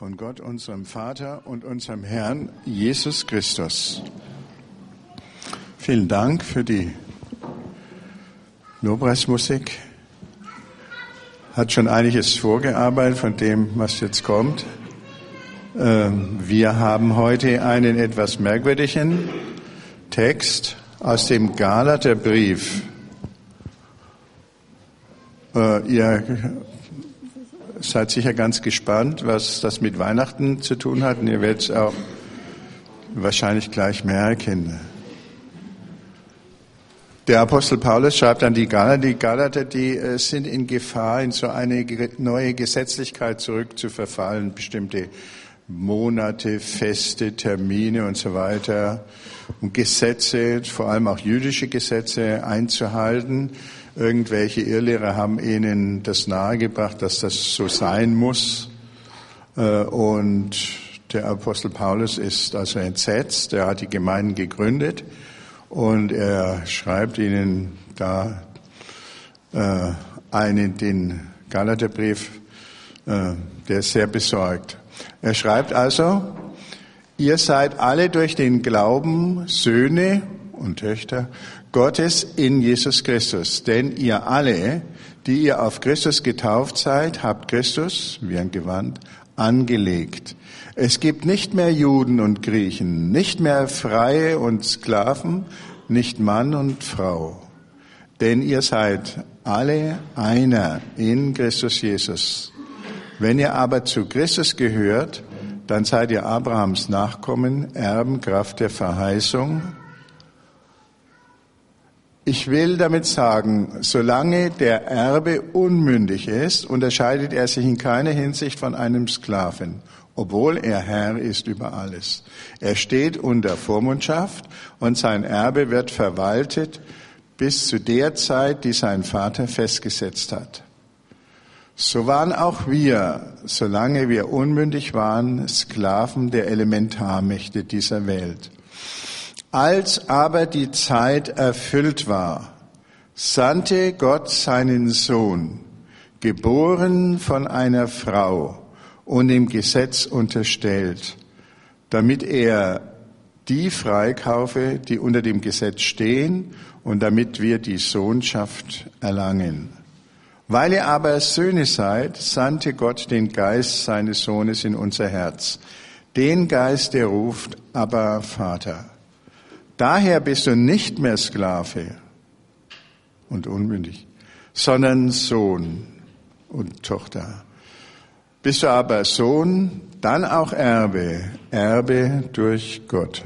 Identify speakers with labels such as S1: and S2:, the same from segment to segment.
S1: von Gott, unserem Vater und unserem Herrn Jesus Christus. Vielen Dank für die Lobpreismusik. Hat schon einiges vorgearbeitet von dem, was jetzt kommt. Ähm, wir haben heute einen etwas merkwürdigen Text aus dem Galaterbrief. Äh, ihr seid sicher ganz gespannt, was das mit Weihnachten zu tun hat. Und ihr werdet es auch wahrscheinlich gleich merken. Der Apostel Paulus schreibt an die Galater, die Galater, die äh, sind in Gefahr, in so eine neue Gesetzlichkeit zurückzuverfallen, bestimmte Monate, Feste, Termine und so weiter, um Gesetze, vor allem auch jüdische Gesetze einzuhalten. Irgendwelche Irrlehrer haben ihnen das nahegebracht, dass das so sein muss. Äh, und der Apostel Paulus ist also entsetzt. Er hat die Gemeinden gegründet und er schreibt ihnen da äh, einen, den Galaterbrief, äh, der ist sehr besorgt. Er schreibt also, ihr seid alle durch den Glauben Söhne und Töchter Gottes in Jesus Christus. Denn ihr alle, die ihr auf Christus getauft seid, habt Christus, wie ein Gewand, angelegt. Es gibt nicht mehr Juden und Griechen, nicht mehr Freie und Sklaven, nicht Mann und Frau. Denn ihr seid alle einer in Christus Jesus. Wenn ihr aber zu Christus gehört, dann seid ihr Abrahams Nachkommen, Erben, Kraft der Verheißung ich will damit sagen, solange der Erbe unmündig ist, unterscheidet er sich in keiner Hinsicht von einem Sklaven, obwohl er Herr ist über alles. Er steht unter Vormundschaft und sein Erbe wird verwaltet bis zu der Zeit, die sein Vater festgesetzt hat. So waren auch wir, solange wir unmündig waren, Sklaven der Elementarmächte dieser Welt. Als aber die Zeit erfüllt war, sandte Gott seinen Sohn, geboren von einer Frau und dem Gesetz unterstellt, damit er die freikaufe, die unter dem Gesetz stehen und damit wir die Sohnschaft erlangen. Weil ihr aber Söhne seid, sandte Gott den Geist seines Sohnes in unser Herz, den Geist, der ruft, aber Vater. Daher bist du nicht mehr Sklave und unmündig, sondern Sohn und Tochter. Bist du aber Sohn, dann auch Erbe, Erbe durch Gott.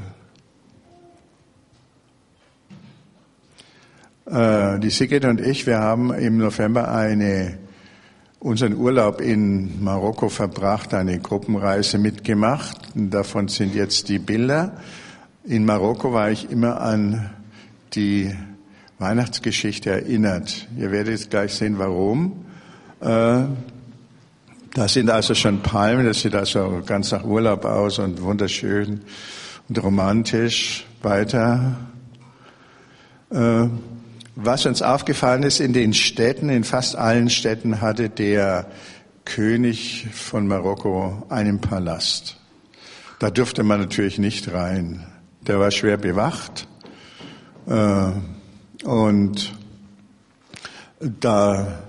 S1: Äh, die Sigrid und ich, wir haben im November eine, unseren Urlaub in Marokko verbracht, eine Gruppenreise mitgemacht. davon sind jetzt die Bilder. In Marokko war ich immer an die Weihnachtsgeschichte erinnert. Ihr werdet gleich sehen, warum. Äh, da sind also schon Palmen, das sieht also ganz nach Urlaub aus und wunderschön und romantisch weiter. Äh, was uns aufgefallen ist, in den Städten, in fast allen Städten hatte der König von Marokko einen Palast. Da durfte man natürlich nicht rein der war schwer bewacht. Äh, und da,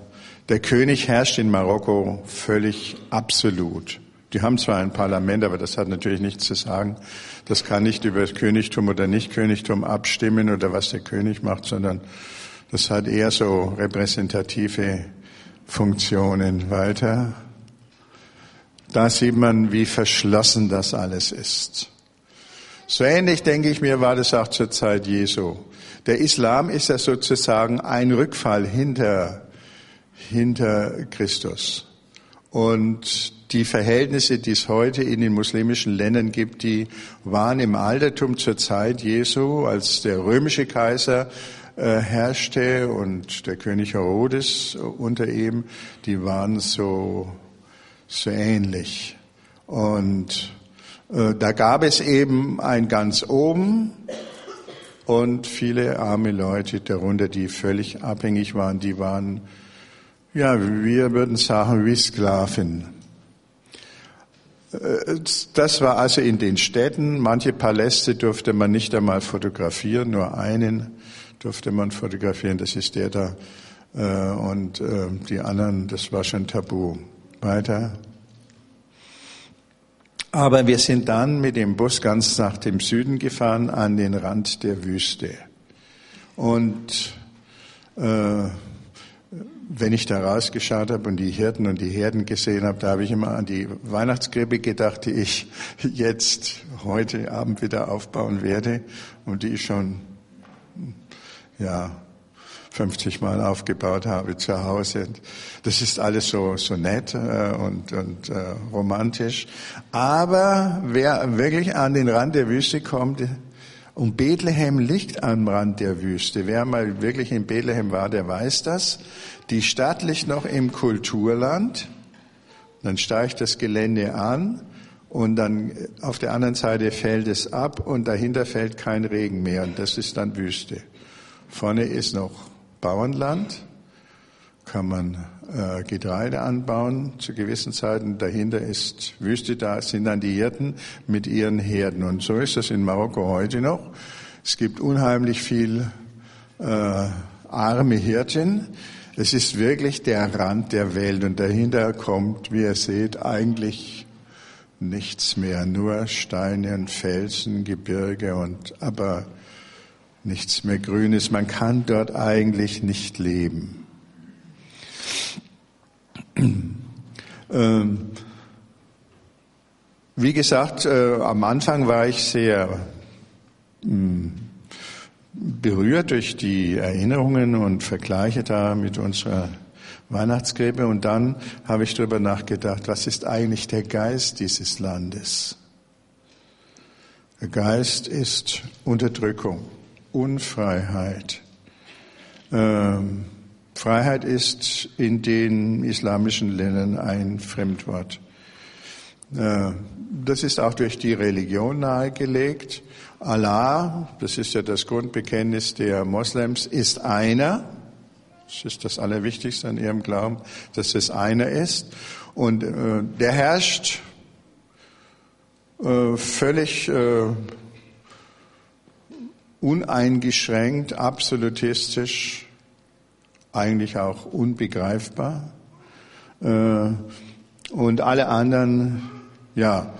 S1: der König herrscht in Marokko völlig absolut. Die haben zwar ein Parlament, aber das hat natürlich nichts zu sagen. Das kann nicht über das Königtum oder Nicht-Königtum abstimmen oder was der König macht, sondern das hat eher so repräsentative Funktionen weiter. Da sieht man, wie verschlossen das alles ist. So ähnlich, denke ich mir, war das auch zur Zeit Jesu. Der Islam ist ja sozusagen ein Rückfall hinter, hinter Christus. Und die Verhältnisse, die es heute in den muslimischen Ländern gibt, die waren im Altertum zur Zeit Jesu, als der römische Kaiser äh, herrschte und der König Herodes unter ihm, die waren so, so ähnlich. Und da gab es eben ein ganz oben und viele arme Leute darunter, die völlig abhängig waren. Die waren, ja, wir würden sagen, wie Sklaven. Das war also in den Städten. Manche Paläste durfte man nicht einmal fotografieren, nur einen durfte man fotografieren, das ist der da. Äh, und äh, die anderen, das war schon tabu. Weiter. Aber wir sind dann mit dem Bus ganz nach dem Süden gefahren, an den Rand der Wüste. Und äh, wenn ich da rausgeschaut habe und die Hirten und die Herden gesehen habe, da habe ich immer an die Weihnachtskrippe gedacht, die ich jetzt heute Abend wieder aufbauen werde und die ich schon ja 50 Mal aufgebaut habe zu Hause. Das ist alles so so nett äh, und und äh, romantisch. Aber wer wirklich an den Rand der Wüste kommt, und Bethlehem liegt am Rand der Wüste. Wer mal wirklich in Bethlehem war, der weiß das. Die Stadt liegt noch im Kulturland. Dann steigt das Gelände an und dann auf der anderen Seite fällt es ab und dahinter fällt kein Regen mehr und das ist dann Wüste. Vorne ist noch Bauernland, kann man äh, Getreide anbauen zu gewissen Zeiten. Dahinter ist Wüste, da sind dann die Hirten mit ihren Herden. Und so ist das in Marokko heute noch. Es gibt unheimlich viel äh, arme Hirten. Es ist wirklich der Rand der Welt und dahinter kommt, wie ihr seht, eigentlich nichts mehr, nur Steine und Felsen, Gebirge und aber nichts mehr Grünes. Man kann dort eigentlich nicht leben. Ähm, wie gesagt, äh, am Anfang war ich sehr mh, hm, berührt durch die Erinnerungen und Vergleiche da mit unserer Weihnachtskrippe und dann habe ich darüber nachgedacht, was ist eigentlich der Geist dieses Landes? Der Geist ist Unterdrückung, Unfreiheit. Ähm, Freiheit ist in den islamischen Ländern ein Fremdwort. Äh, das ist auch durch die Religion nahegelegt. Allah, das ist ja das Grundbekenntnis der Moslems, ist einer. Das ist das Allerwichtigste an ihrem Glauben, dass es einer ist. Und äh, der herrscht äh, völlig äh, uneingeschränkt, absolutistisch eigentlich auch unbegreifbar. Äh, und alle anderen, ja.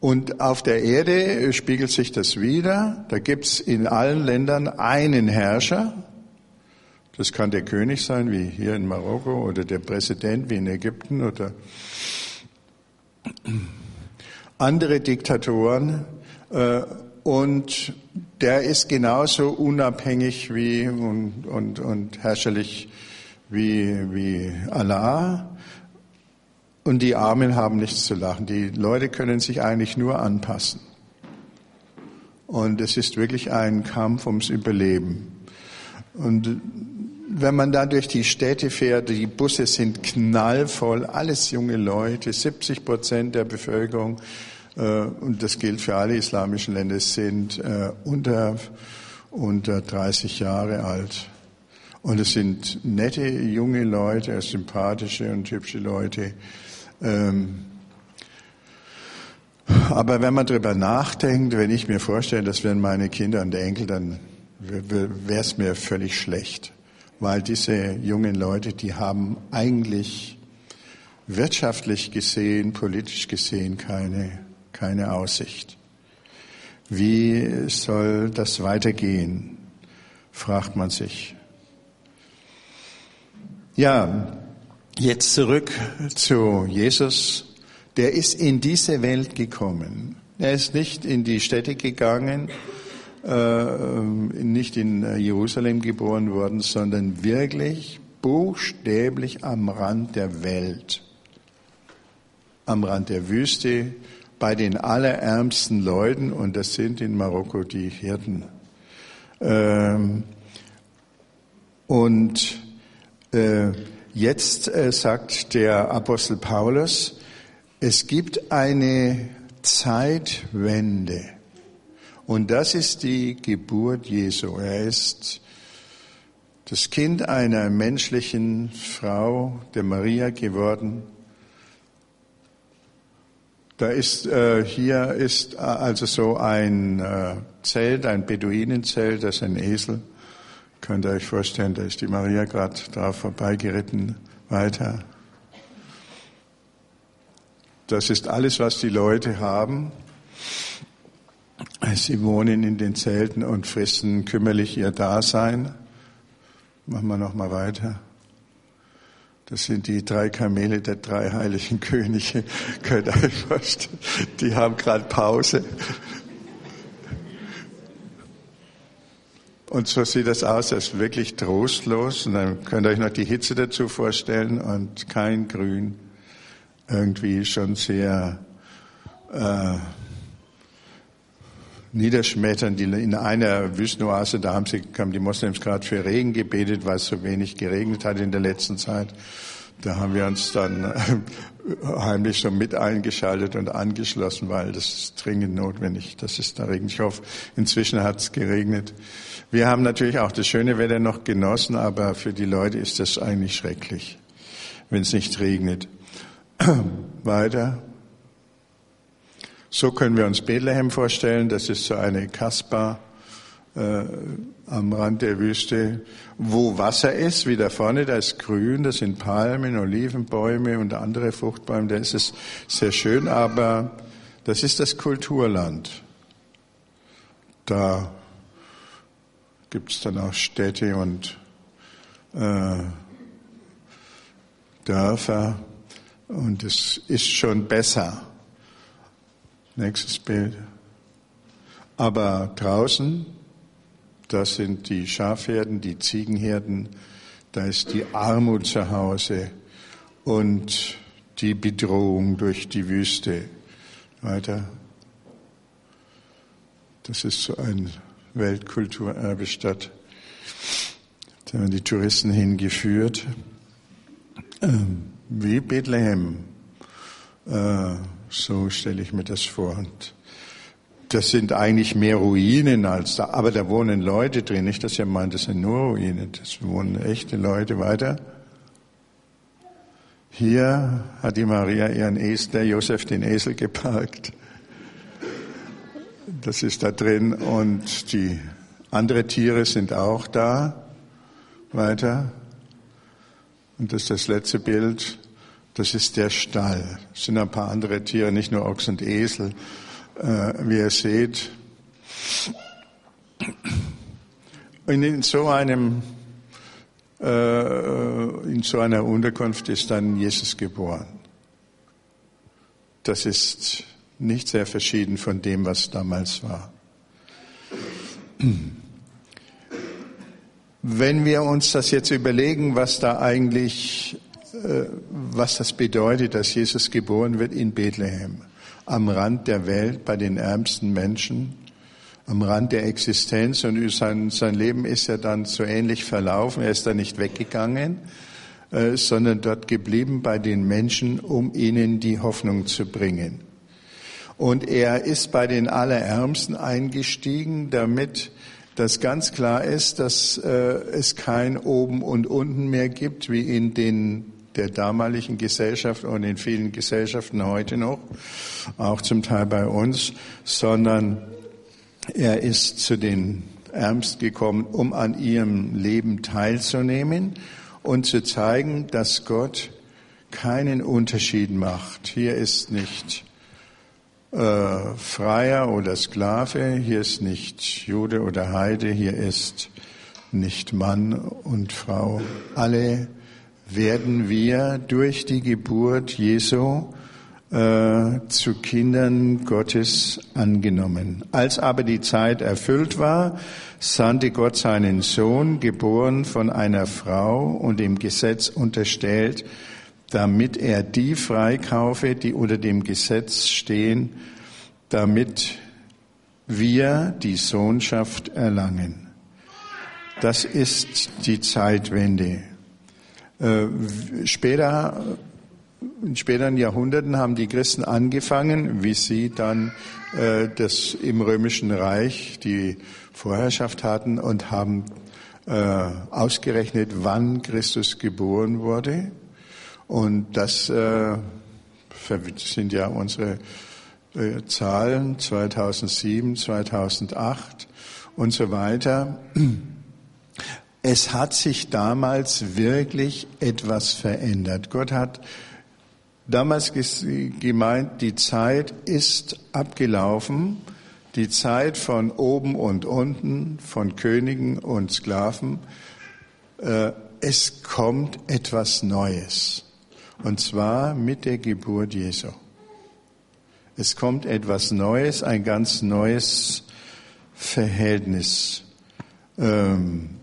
S1: Und auf der Erde spiegelt sich das wieder. Da gibt's in allen Ländern einen Herrscher. Das kann der König sein, wie hier in Marokko, oder der Präsident, wie in Ägypten, oder andere Diktatoren. Und der ist genauso unabhängig wie und, und, und herrscherlich wie, wie Allah. Und die Armen haben nichts zu lachen. Die Leute können sich eigentlich nur anpassen. Und es ist wirklich ein Kampf ums Überleben. Und wenn man da durch die Städte fährt, die Busse sind knallvoll, alles junge Leute, 70 Prozent der Bevölkerung und das gilt für alle islamischen Länder, sind äh, unter, unter 30 Jahre alt. Und es sind nette, junge Leute, sympathische und hübsche Leute. Ähm, aber wenn man darüber nachdenkt, wenn ich mir vorstelle, das wären meine Kinder und Enkel, dann wäre es mir völlig schlecht. Weil diese jungen Leute, die haben eigentlich wirtschaftlich gesehen, politisch gesehen keine keine Aussicht. Wie soll das weitergehen, fragt man sich. Ja, jetzt zurück zu Jesus. Der ist in diese Welt gekommen. Er ist nicht in die Städte gegangen, äh, nicht in Jerusalem geboren worden, sondern wirklich buchstäblich am Rand der Welt, am Rand der Wüste, bei den allerärmsten Leuten, und das sind in Marokko die Hirten. Ähm, und äh, jetzt äh, sagt der Apostel Paulus, es gibt eine Zeitwende. Und das ist die Geburt Jesu. Er ist das Kind einer menschlichen Frau, der Maria geworden Da ist äh, hier ist äh, also so ein äh, Zelt, ein Beduinenzelt, das ist ein Esel. Könnt ihr euch vorstellen, da ist die Maria gerade da vorbeigeritten. Weiter. Das ist alles, was die Leute haben. Sie wohnen in den Zelten und fristen kümmerlich ihr Dasein. Machen wir noch mal weiter. Das sind die drei Kamele der drei heiligen Könige. Könnt ihr euch vorstellen? Die haben gerade Pause. Und so sieht das aus, das ist wirklich trostlos. Und dann könnt ihr euch noch die Hitze dazu vorstellen und kein Grün. Irgendwie schon sehr äh, niederschmetternd. In einer Wüstenoase, da haben, sie, haben die Moslems gerade für Regen gebetet, weil es so wenig geregnet hat in der letzten Zeit. Da haben wir uns dann äh, heimlich so mit eingeschaltet und angeschlossen, weil das ist dringend notwendig, dass es da regnet. Ich hoffe, inzwischen hat es geregnet. Wir haben natürlich auch das schöne Wetter noch genossen, aber für die Leute ist das eigentlich schrecklich, wenn es nicht regnet. Weiter. So können wir uns Bethlehem vorstellen. Das ist so eine Kasper äh, am Rand der Wüste, wo Wasser ist, wie da vorne, da ist grün, das sind Palmen, Olivenbäume und andere Fruchtbäume, da ist es sehr schön, aber das ist das Kulturland. Da gibt es dann auch Städte und äh, Dörfer und es ist schon besser. Nächstes Bild. Aber draußen, das sind die Schafherden, die Ziegenherden, da ist die Armut zu Hause und die Bedrohung durch die Wüste. Weiter. Das ist so ein Weltkulturerbestadt. Da werden die Touristen hingeführt. Ähm, wie Bethlehem. So stelle ich mir das vor. Und das sind eigentlich mehr Ruinen als da, aber da wohnen Leute drin. Nicht, dass ihr meint, das sind nur Ruinen, das wohnen echte Leute weiter. Hier hat die Maria ihren Esel, der Josef den Esel geparkt. Das ist da drin und die andere Tiere sind auch da. Weiter. Und das ist das letzte Bild. Das ist der Stall. Es sind ein paar andere Tiere, nicht nur Ochs und Esel. Äh, wie ihr seht. Und in so einem, äh, in so einer Unterkunft ist dann Jesus geboren. Das ist nicht sehr verschieden von dem, was damals war. Wenn wir uns das jetzt überlegen, was da eigentlich, was das bedeutet, dass Jesus geboren wird in Bethlehem, am Rand der Welt, bei den ärmsten Menschen, am Rand der Existenz und sein, sein Leben ist ja dann so ähnlich verlaufen. Er ist da nicht weggegangen, äh, sondern dort geblieben bei den Menschen, um ihnen die Hoffnung zu bringen. Und er ist bei den Allerärmsten eingestiegen, damit das ganz klar ist, dass äh, es kein Oben und Unten mehr gibt, wie in den der damaligen Gesellschaft und in vielen Gesellschaften heute noch, auch zum Teil bei uns, sondern er ist zu den Ärmsten gekommen, um an ihrem Leben teilzunehmen und zu zeigen, dass Gott keinen Unterschied macht. Hier ist nicht äh, Freier oder Sklave, hier ist nicht Jude oder Heide, hier ist nicht Mann und Frau. Alle werden wir durch die Geburt Jesu äh, zu Kindern Gottes angenommen. Als aber die Zeit erfüllt war, sandte Gott seinen Sohn, geboren von einer Frau und dem Gesetz unterstellt, damit er die freikaufe, die unter dem Gesetz stehen, damit wir die Sohnschaft erlangen. Das ist die Zeitwende. Äh, später, in späteren Jahrhunderten haben die Christen angefangen, wie sie dann äh, das im römischen Reich die Vorherrschaft hatten und haben äh, ausgerechnet, wann Christus geboren wurde. Und das sind ja unsere Zahlen 2007, 2008 und so weiter. Es hat sich damals wirklich etwas verändert. Gott hat damals gemeint, die Zeit ist abgelaufen, die Zeit von oben und unten, von Königen und Sklaven. Äh, es kommt etwas Neues. Und zwar mit der Geburt Jesu. Es kommt etwas Neues, ein ganz neues Verhältnis. Ähm,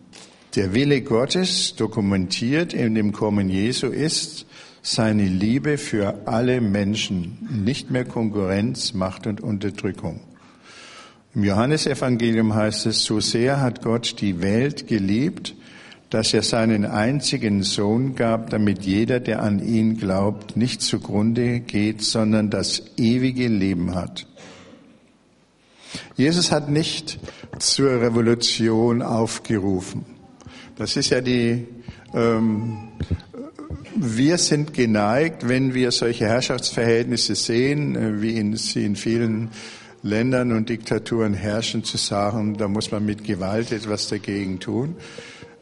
S1: der Wille Gottes, dokumentiert in dem Kommen Jesu, ist seine Liebe für alle Menschen, nicht mehr Konkurrenz, Macht und Unterdrückung. Im Johannesevangelium heißt es, so sehr hat Gott die Welt geliebt, dass er seinen einzigen Sohn gab, damit jeder, der an ihn glaubt, nicht zugrunde geht, sondern das ewige Leben hat. Jesus hat nicht zur Revolution aufgerufen. Das ist ja die, ähm, wir sind geneigt, wenn wir solche Herrschaftsverhältnisse sehen, äh, wie in, sie in vielen Ländern und Diktaturen herrschen, zu sagen, da muss man mit Gewalt etwas dagegen tun.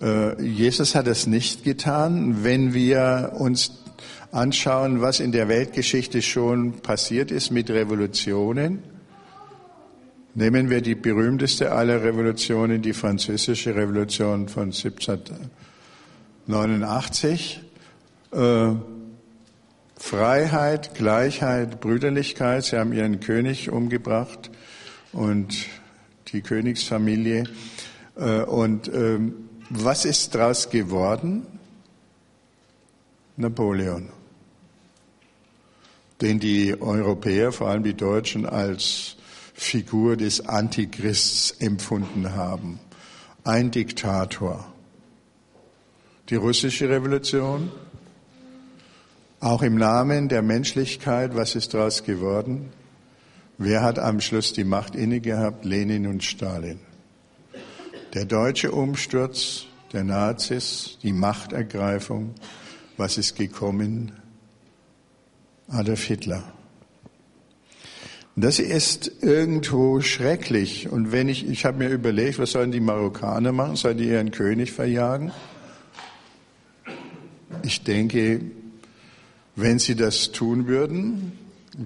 S1: Äh, Jesus hat es nicht getan. Wenn wir uns anschauen, was in der Weltgeschichte schon passiert ist mit Revolutionen, Nehmen wir die berühmteste aller Revolutionen, die französische Revolution von 1789. Äh, Freiheit, Gleichheit, Brüderlichkeit. Sie haben ihren König umgebracht und die Königsfamilie. Äh, und ähm, was ist daraus geworden? Napoleon, den die Europäer, vor allem die Deutschen, als Figur des Antichrists empfunden haben. Ein Diktator. Die russische Revolution, auch im Namen der Menschlichkeit, was ist daraus geworden? Wer hat am Schluss die Macht inne gehabt? Lenin und Stalin. Der deutsche Umsturz der Nazis, die Machtergreifung, was ist gekommen? Adolf Hitler. Das ist irgendwo schrecklich. Und wenn ich, ich habe mir überlegt, was sollen die Marokkaner machen? Sollen die ihren König verjagen? Ich denke, wenn sie das tun würden,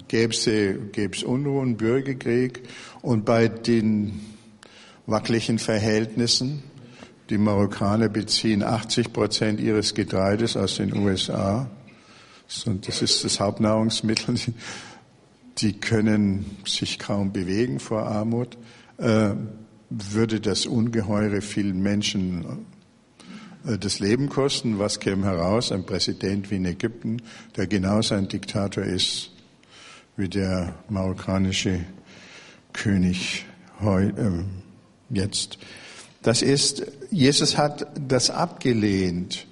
S1: gäbe es Unruhen, Bürgerkrieg und bei den wackeligen Verhältnissen, die Marokkaner beziehen 80 Prozent ihres Getreides aus den USA. Das ist das Hauptnahrungsmittel die können sich kaum bewegen vor Armut, äh, würde das ungeheure vielen Menschen äh, das Leben kosten. Was käme heraus? Ein Präsident wie in Ägypten, der genauso ein Diktator ist wie der marokkanische König heu, äh, jetzt. Das ist, Jesus hat das abgelehnt,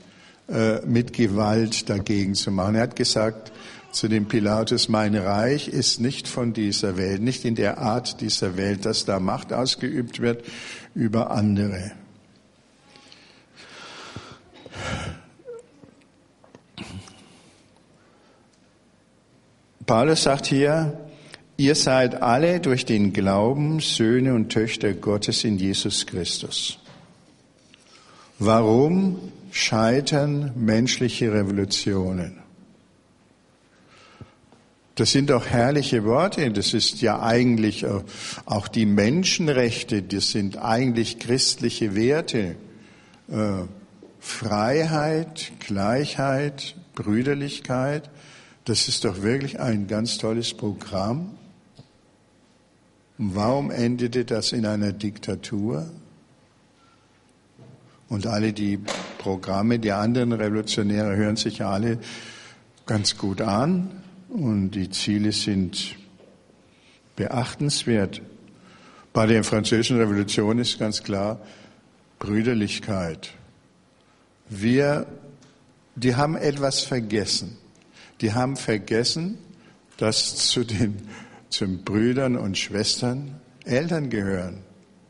S1: äh, mit Gewalt dagegen zu machen. Er hat gesagt, zu dem Pilatus, mein Reich ist nicht von dieser Welt, nicht in der Art dieser Welt, dass da Macht ausgeübt wird über andere. Paulus sagt hier, ihr seid alle durch den Glauben Söhne und Töchter Gottes in Jesus Christus. Warum scheitern menschliche Revolutionen? Das sind doch herrliche Worte. Das ist ja eigentlich äh, auch die Menschenrechte. Das sind eigentlich christliche Werte. Äh, Freiheit, Gleichheit, Brüderlichkeit. Das ist doch wirklich ein ganz tolles Programm. Warum endete das in einer Diktatur? Und alle die Programme der anderen Revolutionäre hören sich ja alle ganz gut an. Und die Ziele sind beachtenswert. Bei der französischen Revolution ist ganz klar Brüderlichkeit. Wir, die haben etwas vergessen. Die haben vergessen, dass zu den, zum Brüdern und Schwestern Eltern gehören,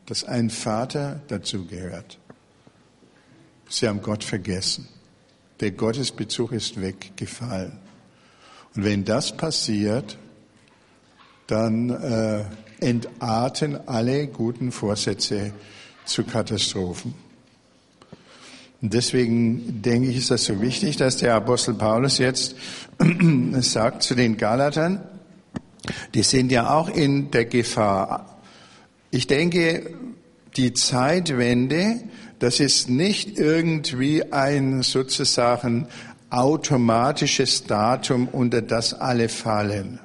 S1: dass ein Vater dazu gehört. Sie haben Gott vergessen. Der Gottesbezug ist weggefallen. Und wenn das passiert, dann äh, entarten alle guten Vorsätze zu Katastrophen. Und deswegen denke ich, ist das so wichtig, dass der Apostel Paulus jetzt sagt zu den Galatern, die sind ja auch in der Gefahr. Ich denke, die Zeitwende, das ist nicht irgendwie ein sozusagen automatisches Datum, unter das alle fallen,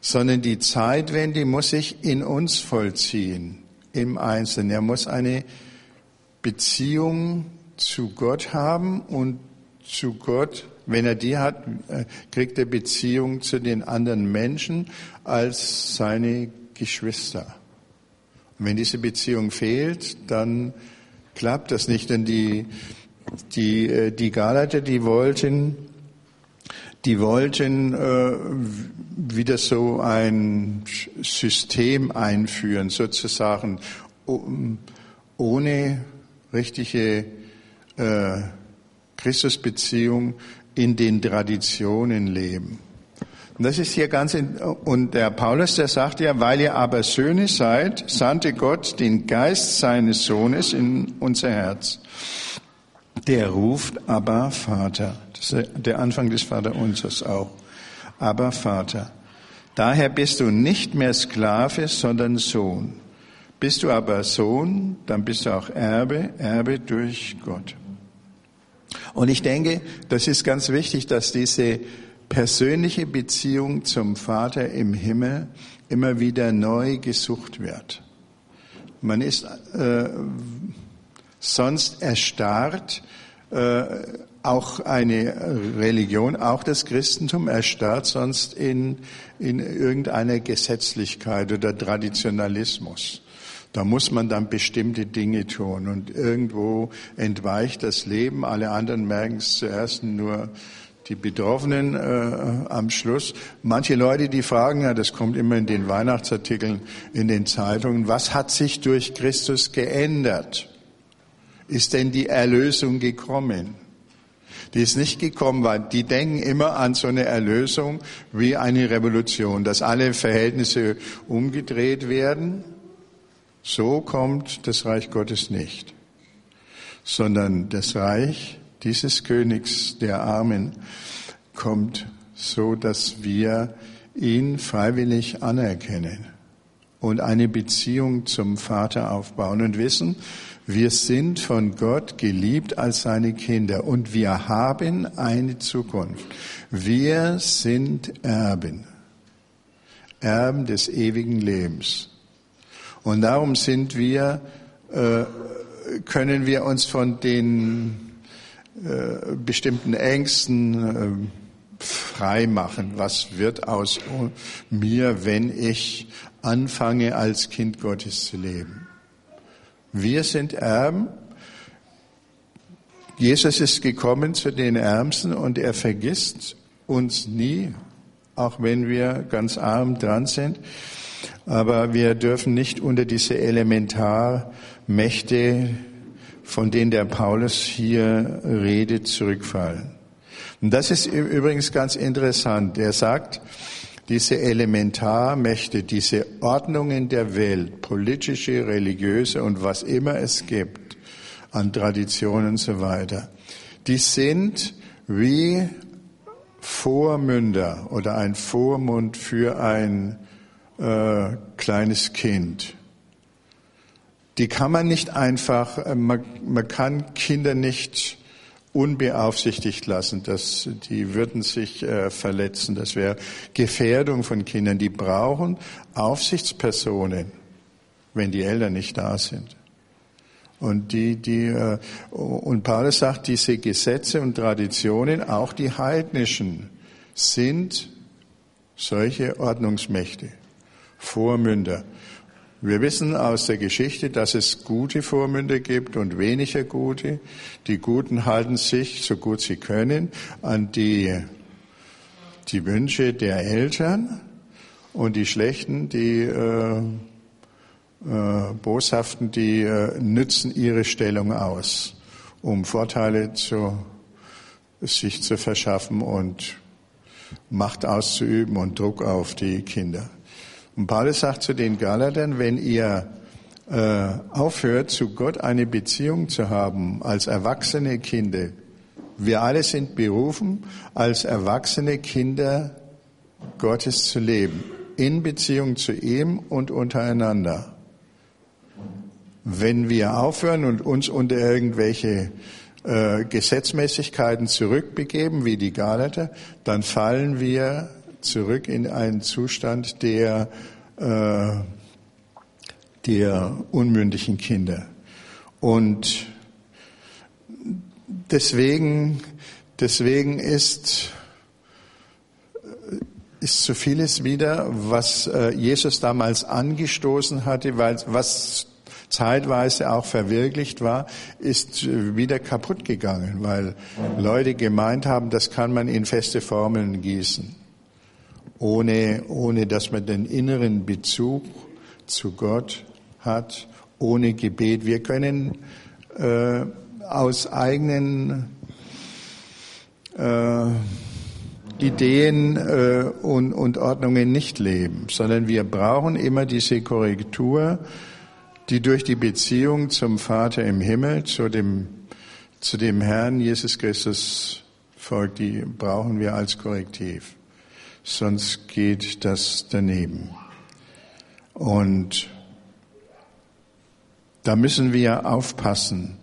S1: sondern die Zeitwende muss sich in uns vollziehen, im Einzelnen. Er muss eine Beziehung zu Gott haben und zu Gott, wenn er die hat, äh, kriegt er Beziehung zu den anderen Menschen als seine Geschwister. Und wenn diese Beziehung fehlt, dann klappt das nicht, denn die, die, äh, die Galater, die wollten, die wollten äh, wieder so ein System einführen, sozusagen ohne richtige äh, Christusbeziehung in den Traditionen leben. Und das ist hier ganz, in, und der Paulus, der sagt ja, weil ihr aber Söhne seid, sandte Gott den Geist seines Sohnes in unser Herz. Der ruft aber Vater. Das ist der Anfang des Vaterunsers auch. Aber Vater. Daher bist du nicht mehr Sklave, sondern Sohn. Bist du aber Sohn, dann bist du auch Erbe, Erbe durch Gott. Und ich denke, das ist ganz wichtig, dass diese persönliche Beziehung zum Vater im Himmel immer wieder neu gesucht wird. Man ist äh, sonst erstarrt, äh, auch eine Religion, auch das Christentum erstarrt sonst in, in irgendeiner Gesetzlichkeit oder Traditionalismus. Da muss man dann bestimmte Dinge tun und irgendwo entweicht das Leben. Alle anderen merken es zuerst nur die Betroffenen äh, am Schluss. Manche Leute, die fragen, ja, das kommt immer in den Weihnachtsartikeln, in den Zeitungen, was hat sich durch Christus geändert? Ist denn die Erlösung gekommen? Die ist nicht gekommen, weil die denken immer an so eine Erlösung wie eine Revolution, dass alle Verhältnisse umgedreht werden. So kommt das Reich Gottes nicht, sondern das Reich dieses Königs der Armen kommt so, dass wir ihn freiwillig anerkennen und eine Beziehung zum Vater aufbauen und wissen, wir sind von Gott geliebt als seine Kinder und wir haben eine Zukunft. Wir sind Erben, Erben des ewigen Lebens. Und darum sind wir, äh, können wir uns von den äh, bestimmten Ängsten äh, frei machen. Was wird aus mir, wenn ich anfange, als Kind Gottes zu leben? Wir sind Erben. Jesus ist gekommen zu den Ärmsten und er vergisst uns nie, auch wenn wir ganz arm dran sind. Aber wir dürfen nicht unter diese Elementarmächte von denen der Paulus hier redet, zurückfallen. Und das ist übrigens ganz interessant. Er sagt, diese Elementarmächte, diese Ordnungen der Welt, politische, religiöse und was immer es gibt an Traditionen und so weiter, die sind wie Vormünder oder ein Vormund für ein äh, kleines Kind. Die kann man nicht einfach, äh, man, man kann Kinder nicht unbeaufsichtigt lassen. Das, die würden sich äh, verletzen. Das wäre Gefährdung von Kindern. Die brauchen Aufsichtspersonen, wenn die Eltern nicht da sind. Und die, die, äh, und Paulus sagt, diese Gesetze und Traditionen, auch die heidnischen, sind solche Ordnungsmächte, Vormünder. Wir wissen aus der Geschichte, dass es gute Vormünder gibt und weniger gute. Die Guten halten sich, so gut sie können, an die, die Wünsche der Eltern und die Schlechten, die äh, äh, Boshaften, die äh, nützen ihre Stellung aus, um Vorteile zu, sich zu verschaffen und Macht auszuüben und Druck auf die Kinder. Und Paulus sagt zu den Galatern, wenn ihr äh, aufhört, zu Gott eine Beziehung zu haben als erwachsene Kinder, wir alle sind berufen, als erwachsene Kinder Gottes zu leben, in Beziehung zu ihm und untereinander. Wenn wir aufhören und uns unter irgendwelche äh, Gesetzmäßigkeiten zurückbegeben, wie die Galater, dann fallen wir zurück in einen Zustand der, äh, der unmündigen Kinder. Und deswegen, deswegen ist, ist so vieles wieder, was äh, Jesus damals angestoßen hatte, weil was zeitweise auch verwirklicht war, ist wieder kaputt gegangen, weil Leute gemeint haben, das kann man in feste Formeln gießen, ohne, ohne dass man den inneren Bezug zu Gott hat, ohne Gebet. Wir können äh, aus eigenen äh, Ideen äh, und, und Ordnungen nicht leben, sondern wir brauchen immer diese Korrektur, die durch die Beziehung zum Vater im Himmel, zu dem, zu dem Herrn Jesus Christus folgt, die brauchen wir als Korrektiv. Sonst geht das daneben. Und da müssen wir aufpassen.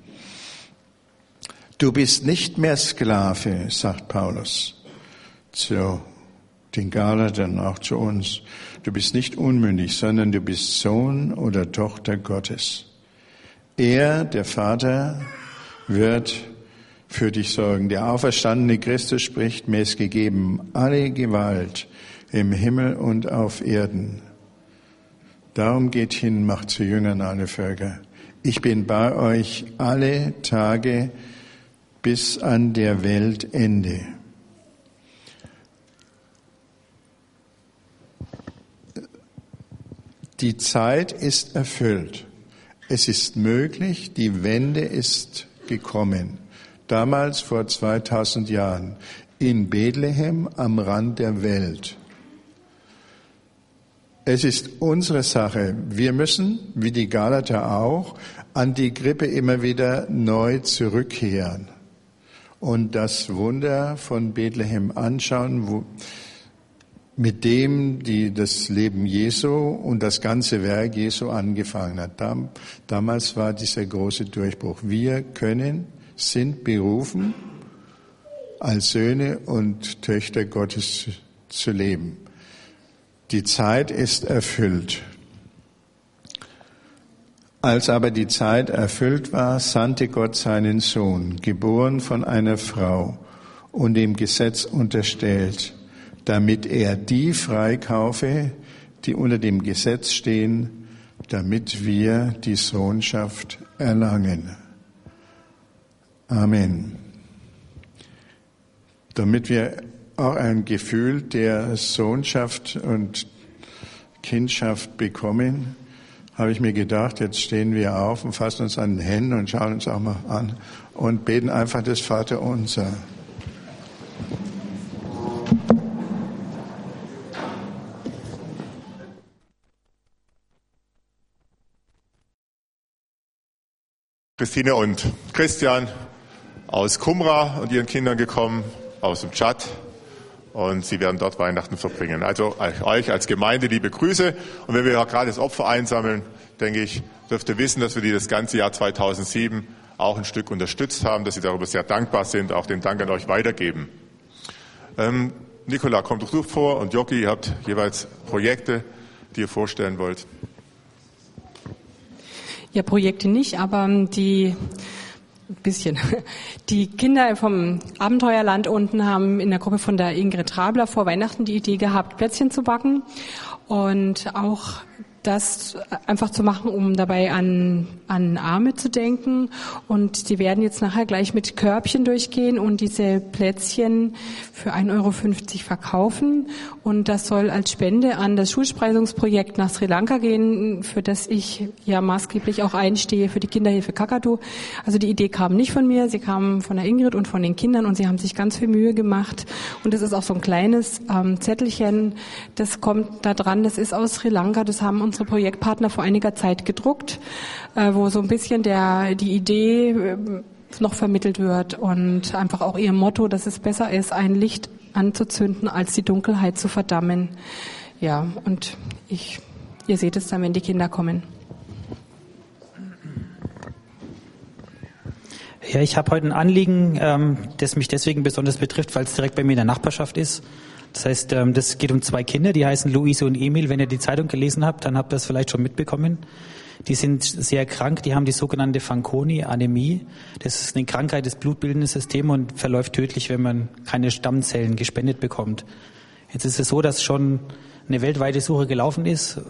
S1: Du bist nicht mehr Sklave, sagt Paulus zu den Galatern, auch zu uns. Du bist nicht unmündig, sondern du bist Sohn oder Tochter Gottes. Er, der Vater, wird für dich sorgen. Der auferstandene Christus spricht, mir ist gegeben alle Gewalt im Himmel und auf Erden. Darum geht hin, macht zu Jüngern alle Völker. Ich bin bei euch alle Tage bis an der Weltende. Die Zeit ist erfüllt. Es ist möglich, die Wende ist gekommen. Damals vor 2000 Jahren in Bethlehem am Rand der Welt. Es ist unsere Sache. Wir müssen, wie die Galater auch, an die Grippe immer wieder neu zurückkehren und das Wunder von Bethlehem anschauen, wo, mit dem die das Leben Jesu und das ganze Werk Jesu angefangen hat. damals war dieser große Durchbruch. Wir können, sind berufen, als Söhne und Töchter Gottes zu leben. Die Zeit ist erfüllt. Als aber die Zeit erfüllt war, sandte Gott seinen Sohn, geboren von einer Frau und dem Gesetz unterstellt, damit er die freikaufe, die unter dem Gesetz stehen, damit wir die Sohnschaft erlangen. Amen. Damit wir auch ein Gefühl der Sohnschaft und Kindschaft bekommen, habe ich mir gedacht, jetzt stehen wir auf und fassen uns an den Händen und schauen uns auch mal an und beten einfach das Vaterunser.
S2: Christine und Christian aus Kumra und ihren Kindern gekommen, aus dem Tschad. Und sie werden dort Weihnachten verbringen. Also euch als Gemeinde liebe Grüße. Und wenn wir gerade das Opfer einsammeln, denke ich, dürft ihr wissen, dass wir die das ganze Jahr 2007 auch ein Stück unterstützt haben, dass sie darüber sehr dankbar sind, auch den Dank an euch weitergeben. Ähm, Nicola, kommt doch du vor und Jocky, ihr habt jeweils Projekte, die ihr vorstellen wollt.
S3: Ja, Projekte nicht, aber ähm, die bisschen. Die Kinder vom Abenteuerland unten haben in der Gruppe von der Ingrid Trabler vor Weihnachten die Idee gehabt, Plätzchen zu backen. Und auch das einfach zu machen, um dabei an, an Arme zu denken. Und die werden jetzt nachher gleich mit Körbchen durchgehen und diese Plätzchen für 1,50 Euro verkaufen. Und das soll als Spende an das Schulspreisungsprojekt nach Sri Lanka gehen, für das ich ja maßgeblich auch einstehe für die Kinderhilfe Kakadu. Also die Idee kam nicht von mir, sie kam von der Ingrid und von den Kindern und sie haben sich ganz viel Mühe gemacht. Und das ist auch so ein kleines ähm, Zettelchen, das kommt da dran, das ist aus Sri Lanka, das haben unsere Projektpartner vor einiger Zeit gedruckt, äh, wo so ein bisschen der, die Idee äh, noch vermittelt wird und einfach auch ihr Motto, dass es besser ist, ein Licht anzuzünden, als die Dunkelheit zu verdammen. Ja, und ich, ihr seht es dann, wenn die Kinder kommen.
S4: Ja, ich habe heute ein Anliegen, ähm, das mich deswegen besonders betrifft, weil es direkt bei mir in der Nachbarschaft ist. Das heißt, ähm, das geht um zwei Kinder, die heißen Luise und Emil. Wenn ihr die Zeitung gelesen habt, dann habt ihr das vielleicht schon mitbekommen. Die sind sehr krank, die haben die sogenannte Fanconi-Anämie. Das ist eine Krankheit des blutbildenden Systems und verläuft tödlich, wenn man keine Stammzellen gespendet bekommt. Jetzt ist es so, dass schon eine weltweite Suche gelaufen ist.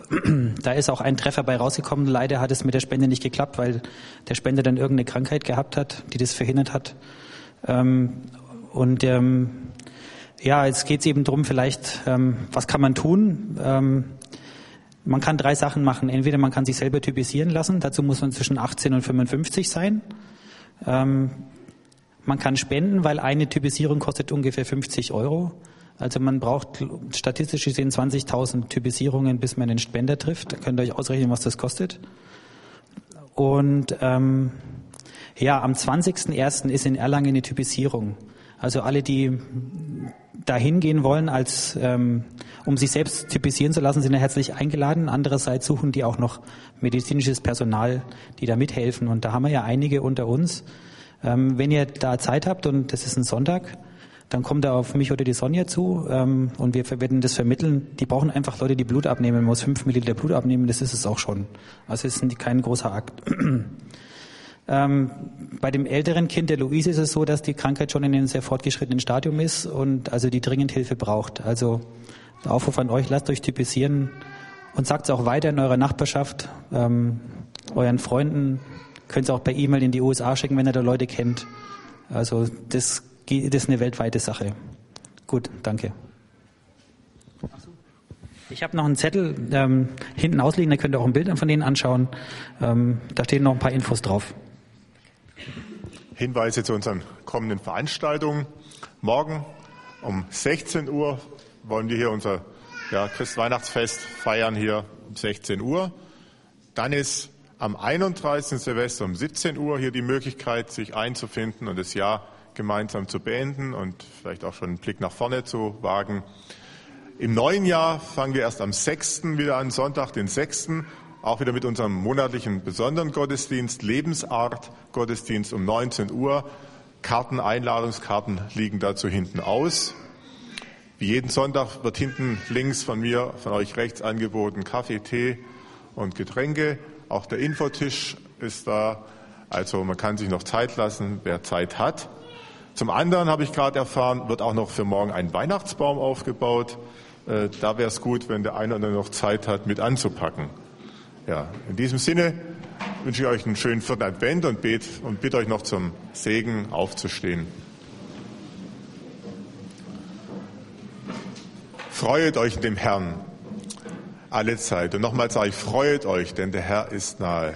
S4: da ist auch ein Treffer bei rausgekommen. Leider hat es mit der Spende nicht geklappt, weil der Spender dann irgendeine Krankheit gehabt hat, die das verhindert hat. Ähm, und ähm, ja, jetzt geht es eben darum, vielleicht, ähm, was kann man tun? Ähm, man kann drei Sachen machen. Entweder man kann sich selber typisieren lassen, dazu muss man zwischen 18 und 55 sein. Ähm, man kann spenden, weil eine Typisierung kostet ungefähr 50 Euro. Also man braucht statistisch gesehen 20.000 Typisierungen, bis man den Spender trifft. Da könnt ihr euch ausrechnen, was das kostet. Und ähm, ja, am 20.01. ist in Erlangen eine Typisierung. Also alle, die dahin gehen wollen, als ähm, um sich selbst typisieren zu lassen, sind herzlich eingeladen. Andererseits suchen die auch noch medizinisches Personal, die da mithelfen. Und da haben wir ja einige unter uns. Ähm, wenn ihr da Zeit habt und das ist ein Sonntag, dann kommt da auf mich oder die Sonja zu ähm, und wir werden das vermitteln. Die brauchen einfach Leute, die Blut abnehmen. Man muss fünf Milliliter Blut abnehmen, das ist es auch schon. Also es ist kein großer Akt. Ähm, bei dem älteren Kind der Luise ist es so, dass die Krankheit schon in einem sehr fortgeschrittenen Stadium ist und also die dringend Hilfe braucht. Also Aufruf an euch, lasst euch typisieren und sagt es auch weiter in eurer Nachbarschaft, ähm, euren Freunden, könnt es auch per E-Mail in die USA schicken, wenn ihr da Leute kennt. Also das, das ist eine weltweite Sache. Gut, danke. Ich habe noch einen Zettel ähm, hinten ausliegen, da könnt ihr auch ein Bild von denen anschauen. Ähm, da stehen noch ein paar Infos drauf.
S2: Hinweise zu unseren kommenden Veranstaltungen. Morgen um 16 Uhr wollen wir hier unser ja, Christweihnachtsfest feiern, hier um 16 Uhr. Dann ist am 31. Silvester um 17 Uhr hier die Möglichkeit, sich einzufinden und das Jahr gemeinsam zu beenden und vielleicht auch schon einen Blick nach vorne zu wagen. Im neuen Jahr fangen wir erst am 6. wieder an, Sonntag, den 6 auch wieder mit unserem monatlichen besonderen Gottesdienst, Lebensart Gottesdienst um 19 Uhr. Karten, Einladungskarten liegen dazu hinten aus. Wie jeden Sonntag wird hinten links von mir, von euch rechts angeboten Kaffee, Tee und Getränke. Auch der Infotisch ist da. Also man kann sich noch Zeit lassen, wer Zeit hat. Zum anderen habe ich gerade erfahren, wird auch noch für morgen ein Weihnachtsbaum aufgebaut. Äh, da wäre es gut, wenn der eine oder andere noch Zeit hat, mit anzupacken. Ja, in diesem Sinne wünsche ich euch einen schönen vierten Advent und, bet, und bitte euch noch zum Segen aufzustehen. Freuet euch in dem Herrn alle Zeit. Und nochmal sage ich, freuet euch, denn der Herr ist nahe.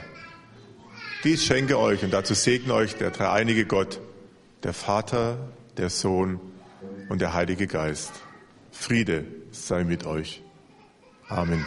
S2: Dies schenke euch und dazu segne euch der dreieinige Gott, der Vater, der Sohn und der Heilige Geist. Friede sei mit euch. Amen.